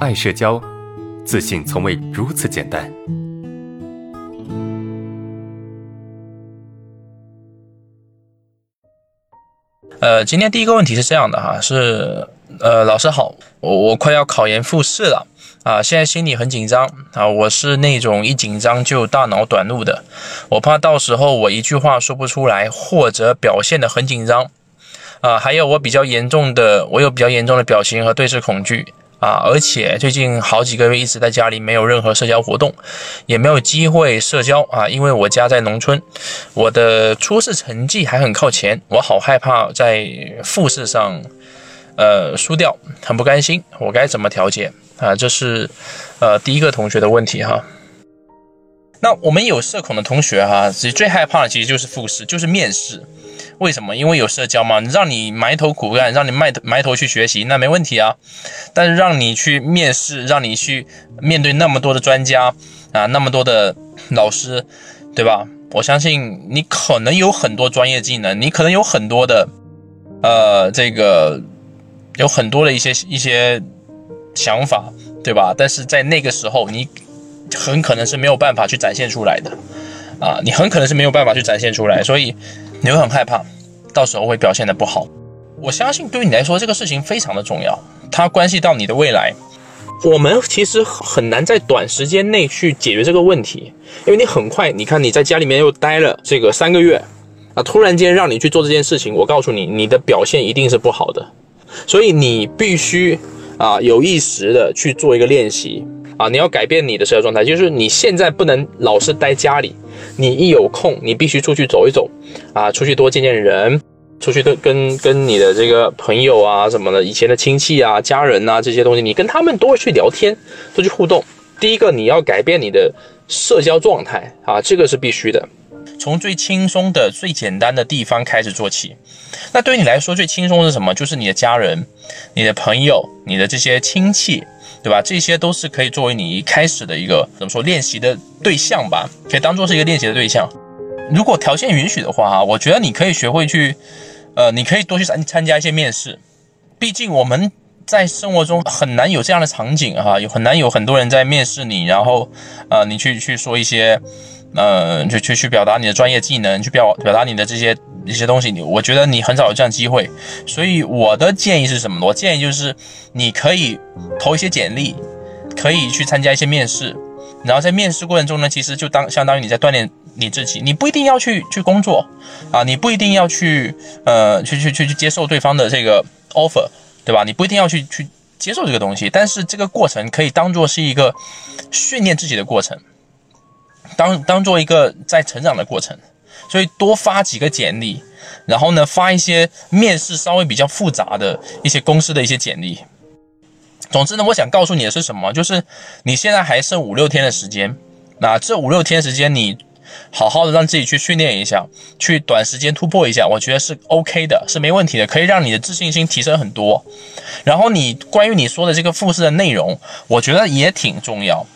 爱社交，自信从未如此简单。呃，今天第一个问题是这样的哈，是呃，老师好，我我快要考研复试了啊，现在心里很紧张啊，我是那种一紧张就大脑短路的，我怕到时候我一句话说不出来，或者表现的很紧张啊，还有我比较严重的，我有比较严重的表情和对视恐惧。啊，而且最近好几个月一直在家里，没有任何社交活动，也没有机会社交啊。因为我家在农村，我的初试成绩还很靠前，我好害怕在复试上，呃，输掉，很不甘心。我该怎么调节啊？这是呃第一个同学的问题哈。那我们有社恐的同学哈，其实最害怕的其实就是复试，就是面试。为什么？因为有社交嘛，让你埋头苦干，让你埋埋头去学习，那没问题啊。但是让你去面试，让你去面对那么多的专家啊，那么多的老师，对吧？我相信你可能有很多专业技能，你可能有很多的，呃，这个有很多的一些一些想法，对吧？但是在那个时候，你很可能是没有办法去展现出来的啊，你很可能是没有办法去展现出来，所以。你会很害怕，到时候会表现的不好。我相信对于你来说，这个事情非常的重要，它关系到你的未来。我们其实很难在短时间内去解决这个问题，因为你很快，你看你在家里面又待了这个三个月，啊，突然间让你去做这件事情，我告诉你，你的表现一定是不好的。所以你必须啊有意识的去做一个练习啊，你要改变你的社交状态，就是你现在不能老是待家里。你一有空，你必须出去走一走，啊，出去多见见人，出去跟跟跟你的这个朋友啊什么的，以前的亲戚啊、家人啊这些东西，你跟他们多去聊天，多去互动。第一个，你要改变你的社交状态啊，这个是必须的。从最轻松的、最简单的地方开始做起。那对于你来说，最轻松是什么？就是你的家人、你的朋友、你的这些亲戚。对吧？这些都是可以作为你一开始的一个怎么说练习的对象吧，可以当做是一个练习的对象。如果条件允许的话，哈，我觉得你可以学会去，呃，你可以多去参参加一些面试。毕竟我们在生活中很难有这样的场景，哈，有很难有很多人在面试你，然后，呃，你去去说一些，呃，就去去表达你的专业技能，去表表达你的这些。一些东西，你我觉得你很少有这样机会，所以我的建议是什么？我建议就是你可以投一些简历，可以去参加一些面试，然后在面试过程中呢，其实就当相当于你在锻炼你自己。你不一定要去去工作啊，你不一定要去呃去去去去接受对方的这个 offer，对吧？你不一定要去去接受这个东西，但是这个过程可以当做是一个训练自己的过程，当当做一个在成长的过程。所以多发几个简历，然后呢，发一些面试稍微比较复杂的一些公司的一些简历。总之呢，我想告诉你的是什么？就是你现在还剩五六天的时间，那这五六天时间你好好的让自己去训练一下，去短时间突破一下，我觉得是 OK 的，是没问题的，可以让你的自信心提升很多。然后你关于你说的这个复试的内容，我觉得也挺重要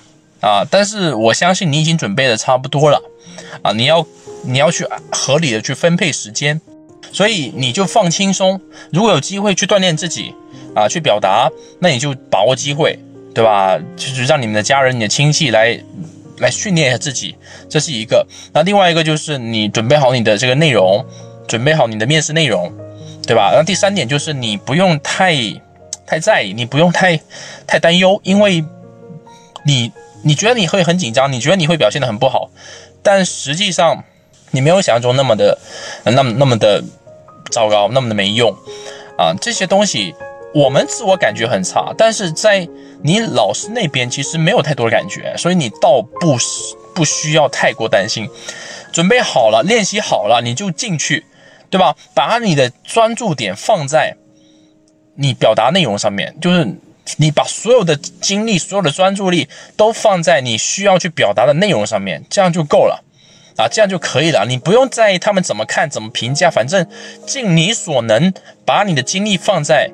啊。但是我相信你已经准备的差不多了啊，你要。你要去合理的去分配时间，所以你就放轻松。如果有机会去锻炼自己啊，去表达，那你就把握机会，对吧？就是让你们的家人、你的亲戚来来训练一下自己，这是一个。那另外一个就是你准备好你的这个内容，准备好你的面试内容，对吧？那第三点就是你不用太太在意，你不用太太担忧，因为你你觉得你会很紧张，你觉得你会表现的很不好，但实际上。你没有想象中那么的，那么那么的糟糕，那么的没用啊！这些东西我们自我感觉很差，但是在你老师那边其实没有太多的感觉，所以你倒不不需要太过担心。准备好了，练习好了，你就进去，对吧？把你的专注点放在你表达内容上面，就是你把所有的精力、所有的专注力都放在你需要去表达的内容上面，这样就够了。啊，这样就可以了，你不用在意他们怎么看、怎么评价，反正尽你所能，把你的精力放在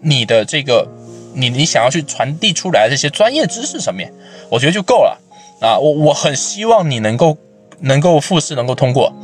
你的这个你你想要去传递出来的这些专业知识上面，我觉得就够了。啊，我我很希望你能够能够复试，能够通过。